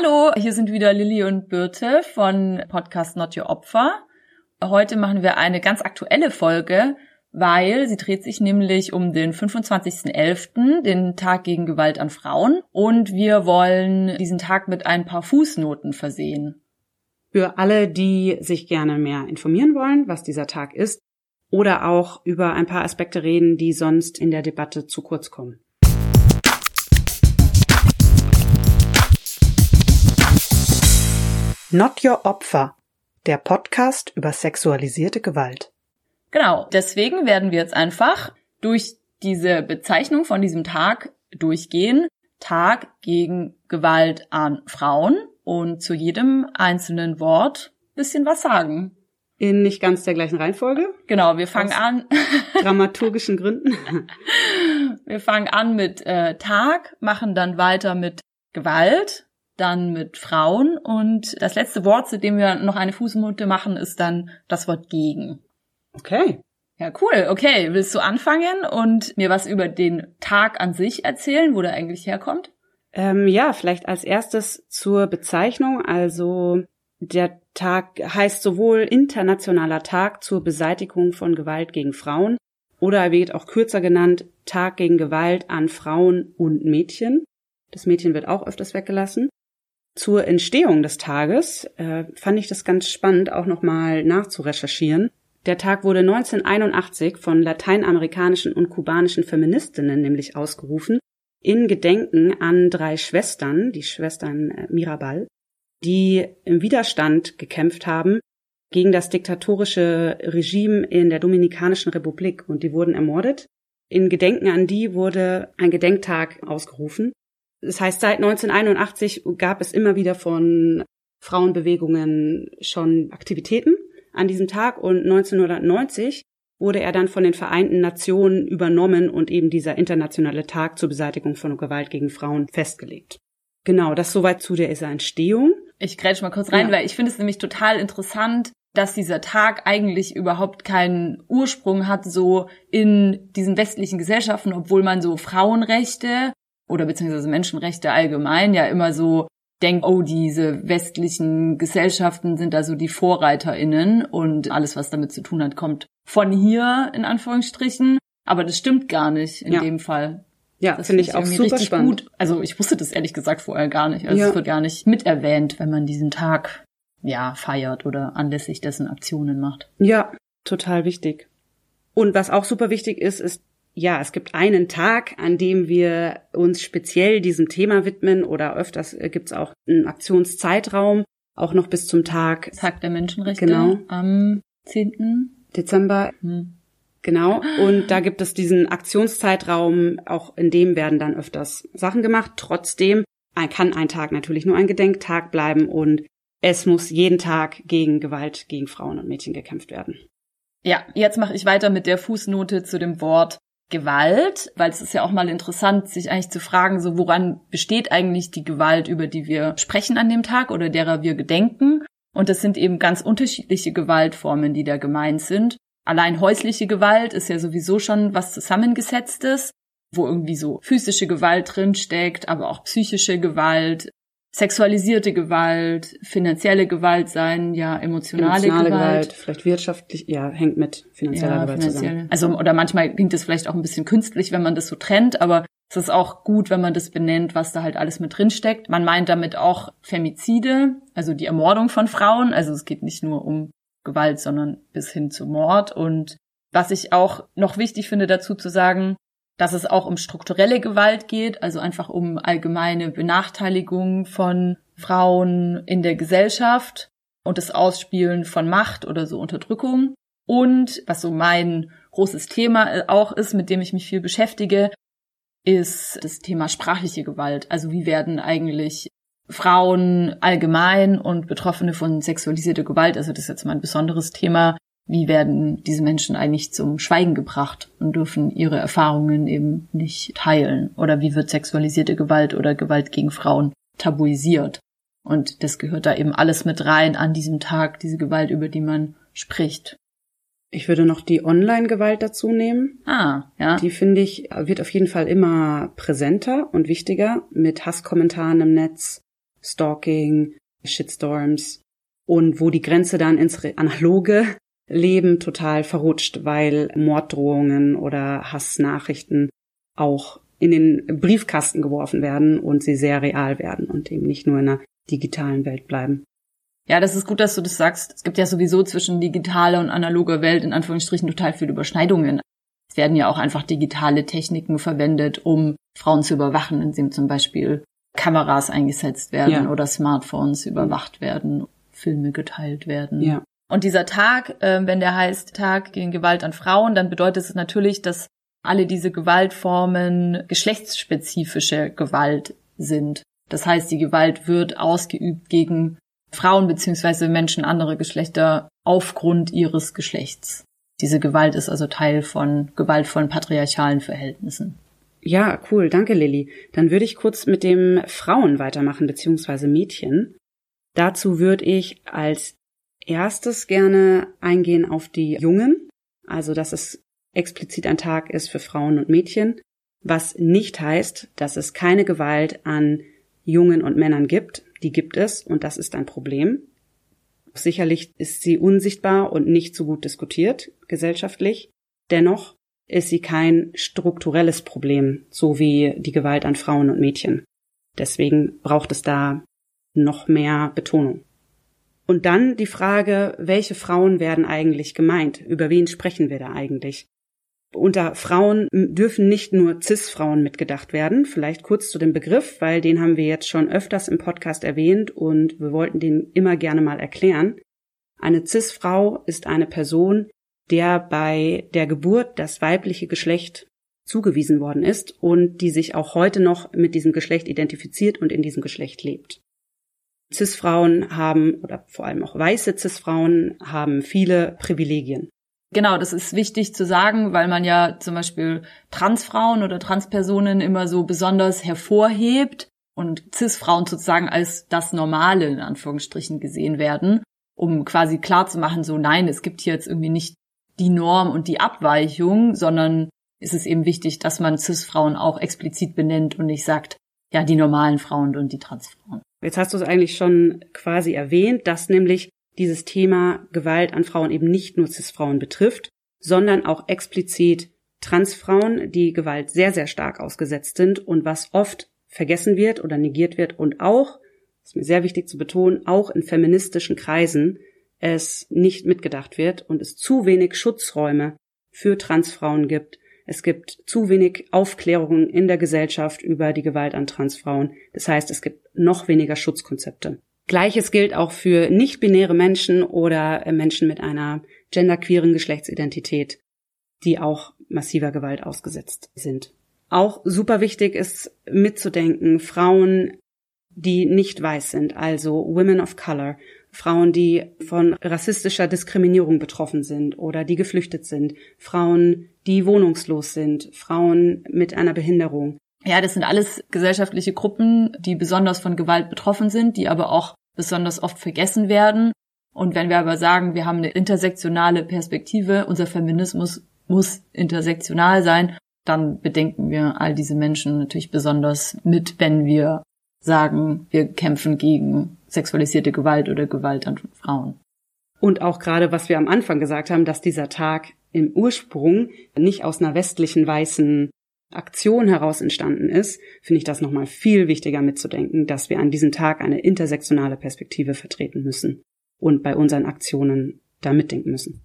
Hallo, hier sind wieder Lilly und Birte von Podcast Not Your Opfer. Heute machen wir eine ganz aktuelle Folge, weil sie dreht sich nämlich um den 25.11., den Tag gegen Gewalt an Frauen. Und wir wollen diesen Tag mit ein paar Fußnoten versehen. Für alle, die sich gerne mehr informieren wollen, was dieser Tag ist, oder auch über ein paar Aspekte reden, die sonst in der Debatte zu kurz kommen. Not Your Opfer, der Podcast über sexualisierte Gewalt. Genau, deswegen werden wir jetzt einfach durch diese Bezeichnung von diesem Tag durchgehen. Tag gegen Gewalt an Frauen und zu jedem einzelnen Wort bisschen was sagen. In nicht ganz der gleichen Reihenfolge? Genau, wir fangen Aus an. dramaturgischen Gründen. Wir fangen an mit äh, Tag, machen dann weiter mit Gewalt, dann mit Frauen und das letzte Wort, zu dem wir noch eine Fußnote machen, ist dann das Wort gegen. Okay. Ja, cool. Okay, willst du anfangen und mir was über den Tag an sich erzählen, wo der eigentlich herkommt? Ähm, ja, vielleicht als erstes zur Bezeichnung. Also der Tag heißt sowohl Internationaler Tag zur Beseitigung von Gewalt gegen Frauen oder er wird auch kürzer genannt Tag gegen Gewalt an Frauen und Mädchen. Das Mädchen wird auch öfters weggelassen. Zur Entstehung des Tages äh, fand ich das ganz spannend, auch nochmal nachzurecherchieren. Der Tag wurde 1981 von lateinamerikanischen und kubanischen Feministinnen nämlich ausgerufen, in Gedenken an drei Schwestern, die Schwestern äh, Mirabal, die im Widerstand gekämpft haben gegen das diktatorische Regime in der Dominikanischen Republik und die wurden ermordet. In Gedenken an die wurde ein Gedenktag ausgerufen das heißt, seit 1981 gab es immer wieder von Frauenbewegungen schon Aktivitäten an diesem Tag und 1990 wurde er dann von den Vereinten Nationen übernommen und eben dieser internationale Tag zur Beseitigung von Gewalt gegen Frauen festgelegt. Genau, das soweit zu der Entstehung. Ich grätsch mal kurz rein, ja. weil ich finde es nämlich total interessant, dass dieser Tag eigentlich überhaupt keinen Ursprung hat, so in diesen westlichen Gesellschaften, obwohl man so Frauenrechte oder beziehungsweise Menschenrechte allgemein ja immer so denkt, oh, diese westlichen Gesellschaften sind da so die VorreiterInnen und alles, was damit zu tun hat, kommt von hier, in Anführungsstrichen. Aber das stimmt gar nicht in ja. dem Fall. Ja, finde ich auch super spannend. Gut. Also ich wusste das ehrlich gesagt vorher gar nicht. Also ja. es wird gar nicht miterwähnt, wenn man diesen Tag ja feiert oder anlässlich dessen Aktionen macht. Ja, total wichtig. Und was auch super wichtig ist, ist ja, es gibt einen Tag, an dem wir uns speziell diesem Thema widmen oder öfters äh, gibt es auch einen Aktionszeitraum, auch noch bis zum Tag. Tag der Menschenrechte. Genau. Am 10. Dezember. Hm. Genau. Und da gibt es diesen Aktionszeitraum, auch in dem werden dann öfters Sachen gemacht. Trotzdem kann ein Tag natürlich nur ein Gedenktag bleiben und es muss jeden Tag gegen Gewalt gegen Frauen und Mädchen gekämpft werden. Ja, jetzt mache ich weiter mit der Fußnote zu dem Wort Gewalt, weil es ist ja auch mal interessant, sich eigentlich zu fragen, so woran besteht eigentlich die Gewalt, über die wir sprechen an dem Tag oder derer wir gedenken. Und das sind eben ganz unterschiedliche Gewaltformen, die da gemeint sind. Allein häusliche Gewalt ist ja sowieso schon was Zusammengesetztes, wo irgendwie so physische Gewalt drin steckt, aber auch psychische Gewalt, sexualisierte Gewalt, finanzielle Gewalt sein, ja, emotionale, emotionale Gewalt. Gewalt. Vielleicht wirtschaftlich, ja, hängt mit finanzieller ja, Gewalt finanziell. zusammen. Also, oder manchmal klingt es vielleicht auch ein bisschen künstlich, wenn man das so trennt, aber es ist auch gut, wenn man das benennt, was da halt alles mit drin steckt. Man meint damit auch Femizide, also die Ermordung von Frauen. Also es geht nicht nur um Gewalt, sondern bis hin zu Mord. Und was ich auch noch wichtig finde dazu zu sagen, dass es auch um strukturelle Gewalt geht, also einfach um allgemeine Benachteiligung von Frauen in der Gesellschaft und das Ausspielen von Macht oder so Unterdrückung. Und was so mein großes Thema auch ist, mit dem ich mich viel beschäftige, ist das Thema sprachliche Gewalt. Also wie werden eigentlich Frauen allgemein und Betroffene von sexualisierter Gewalt, also das ist jetzt mein besonderes Thema, wie werden diese Menschen eigentlich zum Schweigen gebracht und dürfen ihre Erfahrungen eben nicht teilen? Oder wie wird sexualisierte Gewalt oder Gewalt gegen Frauen tabuisiert? Und das gehört da eben alles mit rein an diesem Tag, diese Gewalt, über die man spricht. Ich würde noch die Online-Gewalt dazu nehmen. Ah, ja. Die finde ich, wird auf jeden Fall immer präsenter und wichtiger mit Hasskommentaren im Netz, Stalking, Shitstorms und wo die Grenze dann ins analoge Leben total verrutscht, weil Morddrohungen oder Hassnachrichten auch in den Briefkasten geworfen werden und sie sehr real werden und eben nicht nur in einer digitalen Welt bleiben. Ja, das ist gut, dass du das sagst. Es gibt ja sowieso zwischen digitaler und analoger Welt in Anführungsstrichen total viele Überschneidungen. Es werden ja auch einfach digitale Techniken verwendet, um Frauen zu überwachen, indem zum Beispiel Kameras eingesetzt werden ja. oder Smartphones überwacht werden, Filme geteilt werden. Ja. Und dieser Tag, äh, wenn der heißt Tag gegen Gewalt an Frauen, dann bedeutet es natürlich, dass alle diese Gewaltformen geschlechtsspezifische Gewalt sind. Das heißt, die Gewalt wird ausgeübt gegen Frauen beziehungsweise Menschen anderer Geschlechter aufgrund ihres Geschlechts. Diese Gewalt ist also Teil von gewaltvollen patriarchalen Verhältnissen. Ja, cool, danke Lilly. Dann würde ich kurz mit dem Frauen weitermachen, beziehungsweise Mädchen. Dazu würde ich als erstes gerne eingehen auf die Jungen, also dass es explizit ein Tag ist für Frauen und Mädchen, was nicht heißt, dass es keine Gewalt an Jungen und Männern gibt. Die gibt es und das ist ein Problem. Sicherlich ist sie unsichtbar und nicht so gut diskutiert gesellschaftlich. Dennoch ist sie kein strukturelles Problem, so wie die Gewalt an Frauen und Mädchen. Deswegen braucht es da noch mehr Betonung. Und dann die Frage, welche Frauen werden eigentlich gemeint? Über wen sprechen wir da eigentlich? Unter Frauen dürfen nicht nur CIS-Frauen mitgedacht werden. Vielleicht kurz zu dem Begriff, weil den haben wir jetzt schon öfters im Podcast erwähnt und wir wollten den immer gerne mal erklären. Eine CIS-Frau ist eine Person, der bei der Geburt das weibliche Geschlecht zugewiesen worden ist und die sich auch heute noch mit diesem Geschlecht identifiziert und in diesem Geschlecht lebt. CIS-Frauen haben, oder vor allem auch weiße CIS-Frauen haben viele Privilegien. Genau, das ist wichtig zu sagen, weil man ja zum Beispiel Transfrauen oder Transpersonen immer so besonders hervorhebt und CIS-Frauen sozusagen als das Normale in Anführungsstrichen gesehen werden, um quasi klar zu machen, so nein, es gibt hier jetzt irgendwie nicht die Norm und die Abweichung, sondern ist es eben wichtig, dass man CIS-Frauen auch explizit benennt und nicht sagt, ja, die normalen Frauen und die Transfrauen. Jetzt hast du es eigentlich schon quasi erwähnt, dass nämlich dieses Thema Gewalt an Frauen eben nicht nur CIS-Frauen betrifft, sondern auch explizit Transfrauen, die Gewalt sehr, sehr stark ausgesetzt sind und was oft vergessen wird oder negiert wird und auch, ist mir sehr wichtig zu betonen, auch in feministischen Kreisen es nicht mitgedacht wird und es zu wenig Schutzräume für Transfrauen gibt, es gibt zu wenig Aufklärung in der Gesellschaft über die Gewalt an Transfrauen. Das heißt, es gibt noch weniger Schutzkonzepte. Gleiches gilt auch für nicht-binäre Menschen oder äh, Menschen mit einer genderqueeren Geschlechtsidentität, die auch massiver Gewalt ausgesetzt sind. Auch super wichtig ist mitzudenken, Frauen, die nicht weiß sind, also Women of Color, Frauen, die von rassistischer Diskriminierung betroffen sind oder die geflüchtet sind, Frauen, die wohnungslos sind, Frauen mit einer Behinderung. Ja, das sind alles gesellschaftliche Gruppen, die besonders von Gewalt betroffen sind, die aber auch besonders oft vergessen werden. Und wenn wir aber sagen, wir haben eine intersektionale Perspektive, unser Feminismus muss intersektional sein, dann bedenken wir all diese Menschen natürlich besonders mit, wenn wir sagen, wir kämpfen gegen sexualisierte Gewalt oder Gewalt an Frauen. Und auch gerade, was wir am Anfang gesagt haben, dass dieser Tag im Ursprung nicht aus einer westlichen weißen Aktion heraus entstanden ist, finde ich das nochmal viel wichtiger mitzudenken, dass wir an diesem Tag eine intersektionale Perspektive vertreten müssen und bei unseren Aktionen da mitdenken müssen.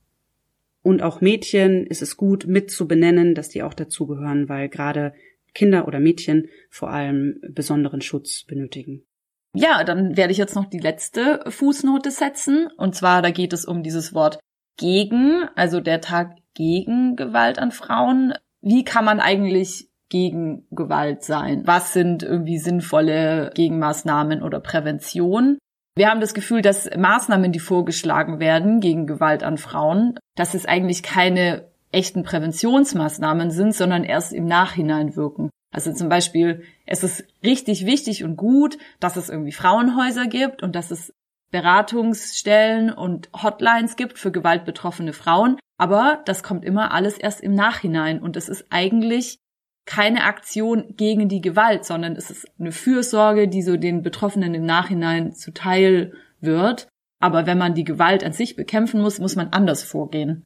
Und auch Mädchen ist es gut mit zu benennen, dass die auch dazugehören, weil gerade Kinder oder Mädchen vor allem besonderen Schutz benötigen. Ja, dann werde ich jetzt noch die letzte Fußnote setzen. Und zwar, da geht es um dieses Wort gegen, also der Tag gegen Gewalt an Frauen. Wie kann man eigentlich gegen Gewalt sein? Was sind irgendwie sinnvolle Gegenmaßnahmen oder Prävention? Wir haben das Gefühl, dass Maßnahmen, die vorgeschlagen werden gegen Gewalt an Frauen, dass es eigentlich keine echten Präventionsmaßnahmen sind, sondern erst im Nachhinein wirken. Also zum Beispiel, es ist richtig wichtig und gut, dass es irgendwie Frauenhäuser gibt und dass es Beratungsstellen und Hotlines gibt für gewaltbetroffene Frauen. Aber das kommt immer alles erst im Nachhinein und es ist eigentlich keine Aktion gegen die Gewalt, sondern es ist eine Fürsorge, die so den Betroffenen im Nachhinein zuteil wird. Aber wenn man die Gewalt an sich bekämpfen muss, muss man anders vorgehen.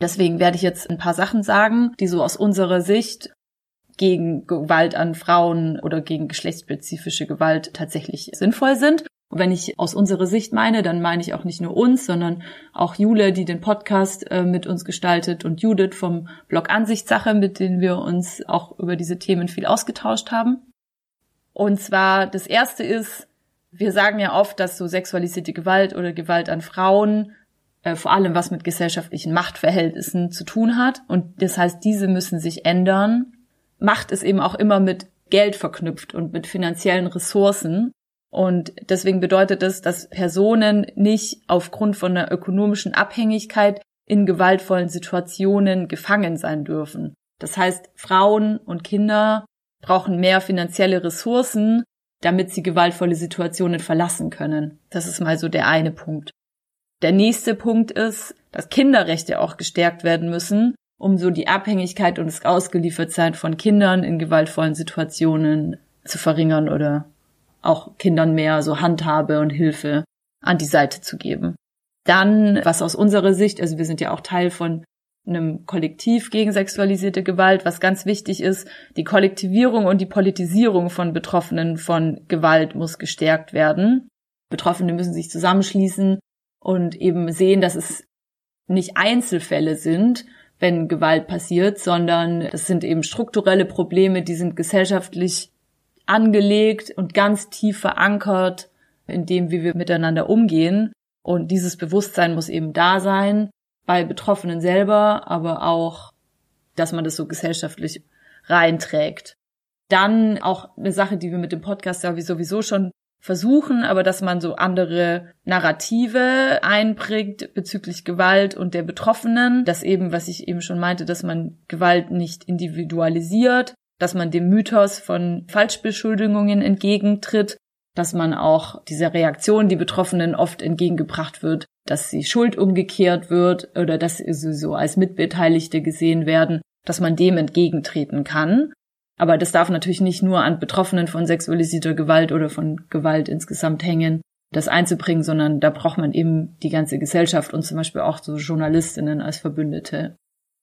Deswegen werde ich jetzt ein paar Sachen sagen, die so aus unserer Sicht gegen Gewalt an Frauen oder gegen geschlechtsspezifische Gewalt tatsächlich sinnvoll sind. Und wenn ich aus unserer Sicht meine, dann meine ich auch nicht nur uns, sondern auch Jule, die den Podcast äh, mit uns gestaltet und Judith vom Blog Ansichtssache, mit denen wir uns auch über diese Themen viel ausgetauscht haben. Und zwar das erste ist, wir sagen ja oft, dass so sexualisierte Gewalt oder Gewalt an Frauen äh, vor allem was mit gesellschaftlichen Machtverhältnissen zu tun hat. Und das heißt, diese müssen sich ändern. Macht ist eben auch immer mit Geld verknüpft und mit finanziellen Ressourcen. Und deswegen bedeutet es, dass Personen nicht aufgrund von einer ökonomischen Abhängigkeit in gewaltvollen Situationen gefangen sein dürfen. Das heißt, Frauen und Kinder brauchen mehr finanzielle Ressourcen, damit sie gewaltvolle Situationen verlassen können. Das ist mal so der eine Punkt. Der nächste Punkt ist, dass Kinderrechte auch gestärkt werden müssen, um so die Abhängigkeit und das Ausgeliefertsein von Kindern in gewaltvollen Situationen zu verringern oder auch Kindern mehr so Handhabe und Hilfe an die Seite zu geben. Dann, was aus unserer Sicht, also wir sind ja auch Teil von einem Kollektiv gegen sexualisierte Gewalt, was ganz wichtig ist, die Kollektivierung und die Politisierung von Betroffenen von Gewalt muss gestärkt werden. Betroffene müssen sich zusammenschließen und eben sehen, dass es nicht Einzelfälle sind, wenn Gewalt passiert, sondern es sind eben strukturelle Probleme, die sind gesellschaftlich angelegt und ganz tief verankert in dem, wie wir miteinander umgehen. Und dieses Bewusstsein muss eben da sein bei Betroffenen selber, aber auch, dass man das so gesellschaftlich reinträgt. Dann auch eine Sache, die wir mit dem Podcast ja sowieso schon versuchen, aber dass man so andere Narrative einbringt bezüglich Gewalt und der Betroffenen. Das eben, was ich eben schon meinte, dass man Gewalt nicht individualisiert, dass man dem Mythos von Falschbeschuldigungen entgegentritt, dass man auch dieser Reaktion, die Betroffenen oft entgegengebracht wird, dass sie Schuld umgekehrt wird oder dass sie so als Mitbeteiligte gesehen werden, dass man dem entgegentreten kann. Aber das darf natürlich nicht nur an Betroffenen von sexualisierter Gewalt oder von Gewalt insgesamt hängen, das einzubringen, sondern da braucht man eben die ganze Gesellschaft und zum Beispiel auch so Journalistinnen als Verbündete.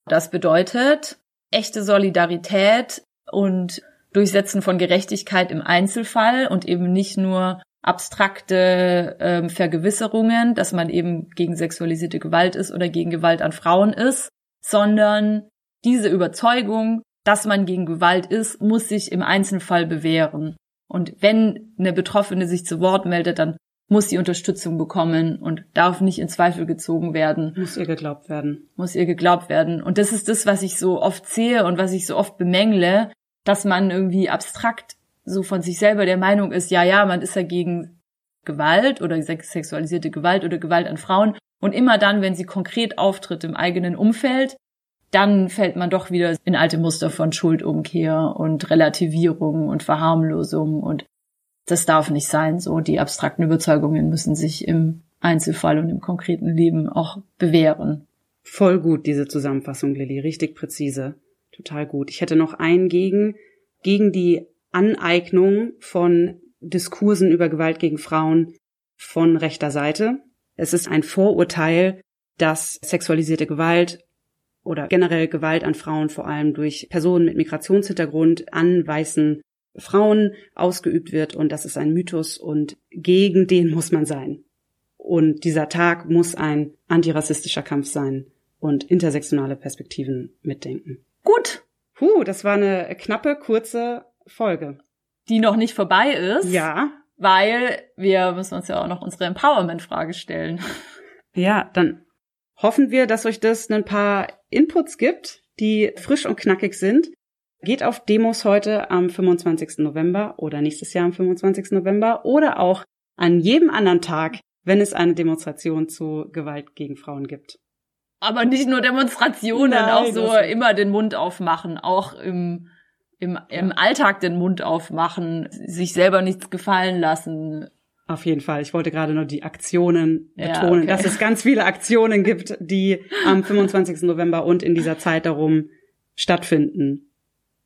Das bedeutet echte Solidarität und Durchsetzen von Gerechtigkeit im Einzelfall und eben nicht nur abstrakte ähm, Vergewisserungen, dass man eben gegen sexualisierte Gewalt ist oder gegen Gewalt an Frauen ist, sondern diese Überzeugung, dass man gegen Gewalt ist, muss sich im Einzelfall bewähren. Und wenn eine Betroffene sich zu Wort meldet, dann muss sie Unterstützung bekommen und darf nicht in Zweifel gezogen werden. Muss ihr geglaubt werden. Muss ihr geglaubt werden. Und das ist das, was ich so oft sehe und was ich so oft bemängle, dass man irgendwie abstrakt so von sich selber der Meinung ist, ja, ja, man ist ja gegen Gewalt oder sexualisierte Gewalt oder Gewalt an Frauen. Und immer dann, wenn sie konkret auftritt im eigenen Umfeld, dann fällt man doch wieder in alte Muster von Schuldumkehr und Relativierung und Verharmlosung und das darf nicht sein. So, die abstrakten Überzeugungen müssen sich im Einzelfall und im konkreten Leben auch bewähren. Voll gut, diese Zusammenfassung, Lilly. Richtig präzise. Total gut. Ich hätte noch einen gegen, gegen die Aneignung von Diskursen über Gewalt gegen Frauen von rechter Seite. Es ist ein Vorurteil, dass sexualisierte Gewalt oder generell Gewalt an Frauen vor allem durch Personen mit Migrationshintergrund an weißen Frauen ausgeübt wird und das ist ein Mythos und gegen den muss man sein. Und dieser Tag muss ein antirassistischer Kampf sein und intersektionale Perspektiven mitdenken. Gut. Puh, das war eine knappe, kurze Folge. Die noch nicht vorbei ist. Ja. Weil wir müssen uns ja auch noch unsere Empowerment-Frage stellen. Ja, dann hoffen wir, dass euch das ein paar Inputs gibt, die frisch und knackig sind. Geht auf Demos heute am 25. November oder nächstes Jahr am 25. November oder auch an jedem anderen Tag, wenn es eine Demonstration zu Gewalt gegen Frauen gibt. Aber nicht nur Demonstrationen, Nein, auch so immer den Mund aufmachen, auch im, im, im Alltag den Mund aufmachen, sich selber nichts gefallen lassen, auf jeden Fall. Ich wollte gerade nur die Aktionen betonen, ja, okay. dass es ganz viele Aktionen gibt, die am 25. November und in dieser Zeit darum stattfinden.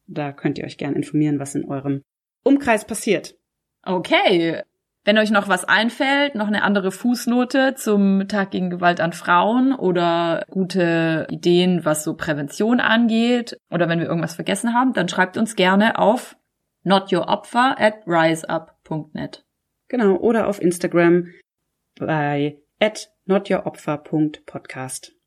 Da könnt ihr euch gerne informieren, was in eurem Umkreis passiert. Okay. Wenn euch noch was einfällt, noch eine andere Fußnote zum Tag gegen Gewalt an Frauen oder gute Ideen, was so Prävention angeht oder wenn wir irgendwas vergessen haben, dann schreibt uns gerne auf notyouropfer at riseup.net. Genau, oder auf Instagram bei at notyouropfer.podcast.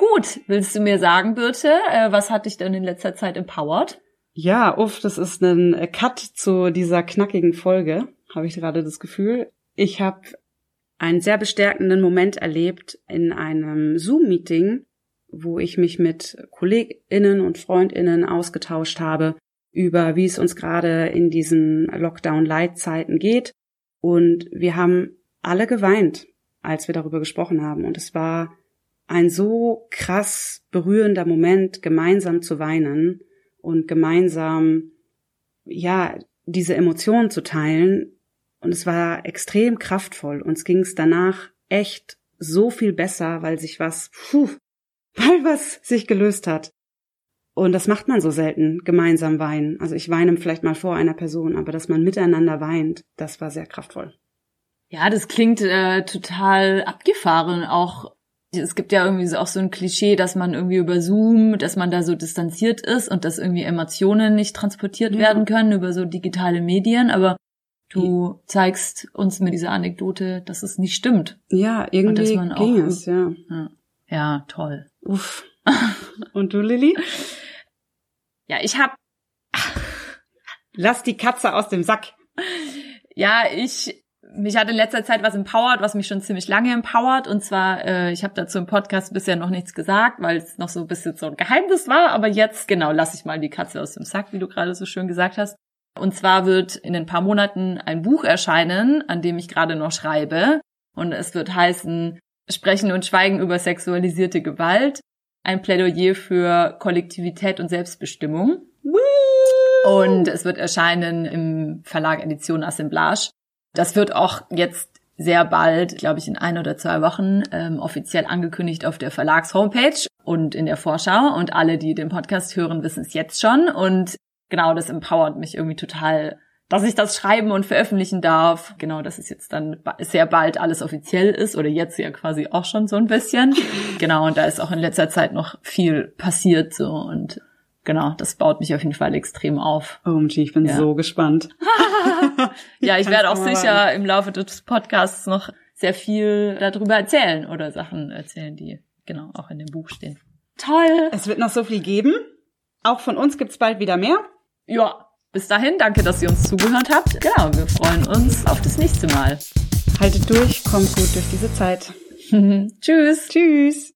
Gut, willst du mir sagen, Birte, äh, was hat dich denn in letzter Zeit empowered? Ja, uff, das ist ein Cut zu dieser knackigen Folge, habe ich gerade das Gefühl. Ich habe einen sehr bestärkenden Moment erlebt in einem Zoom-Meeting, wo ich mich mit KollegInnen und FreundInnen ausgetauscht habe über, wie es uns gerade in diesen Lockdown-Light-Zeiten geht. Und wir haben alle geweint, als wir darüber gesprochen haben. Und es war ein so krass berührender Moment, gemeinsam zu weinen und gemeinsam, ja, diese Emotionen zu teilen. Und es war extrem kraftvoll. Uns ging es danach echt so viel besser, weil sich was, puh, weil was sich gelöst hat. Und das macht man so selten, gemeinsam weinen. Also ich weine vielleicht mal vor einer Person, aber dass man miteinander weint, das war sehr kraftvoll. Ja, das klingt äh, total abgefahren, auch es gibt ja irgendwie auch so ein Klischee, dass man irgendwie über Zoom, dass man da so distanziert ist und dass irgendwie Emotionen nicht transportiert ja. werden können über so digitale Medien, aber du zeigst uns mit dieser Anekdote, dass es nicht stimmt. Ja, irgendwie ging auch, es, ja. ja. Ja, toll. Uff. Und du, Lilly? Ja, ich hab. Lass die Katze aus dem Sack. Ja, ich mich hat in letzter Zeit was empowert, was mich schon ziemlich lange empowert. Und zwar, äh, ich habe dazu im Podcast bisher noch nichts gesagt, weil es noch so ein bisschen so ein Geheimnis war. Aber jetzt, genau, lasse ich mal die Katze aus dem Sack, wie du gerade so schön gesagt hast. Und zwar wird in ein paar Monaten ein Buch erscheinen, an dem ich gerade noch schreibe. Und es wird heißen Sprechen und Schweigen über sexualisierte Gewalt. Ein Plädoyer für Kollektivität und Selbstbestimmung. Und es wird erscheinen im Verlag Edition Assemblage. Das wird auch jetzt sehr bald, glaube ich, in ein oder zwei Wochen ähm, offiziell angekündigt auf der Verlags-Homepage und in der Vorschau. Und alle, die den Podcast hören, wissen es jetzt schon. Und genau, das empowert mich irgendwie total, dass ich das schreiben und veröffentlichen darf. Genau, dass es jetzt dann sehr bald alles offiziell ist oder jetzt ja quasi auch schon so ein bisschen. Genau, und da ist auch in letzter Zeit noch viel passiert so und genau, das baut mich auf jeden Fall extrem auf. OMG, ich bin ja. so gespannt. ja, ich werde auch sicher warten. im Laufe des Podcasts noch sehr viel darüber erzählen oder Sachen erzählen, die genau auch in dem Buch stehen. Toll! Es wird noch so viel geben. Auch von uns gibt's bald wieder mehr. Ja, bis dahin, danke, dass ihr uns zugehört habt. Genau, wir freuen uns auf das nächste Mal. Haltet durch, kommt gut durch diese Zeit. Tschüss. Tschüss.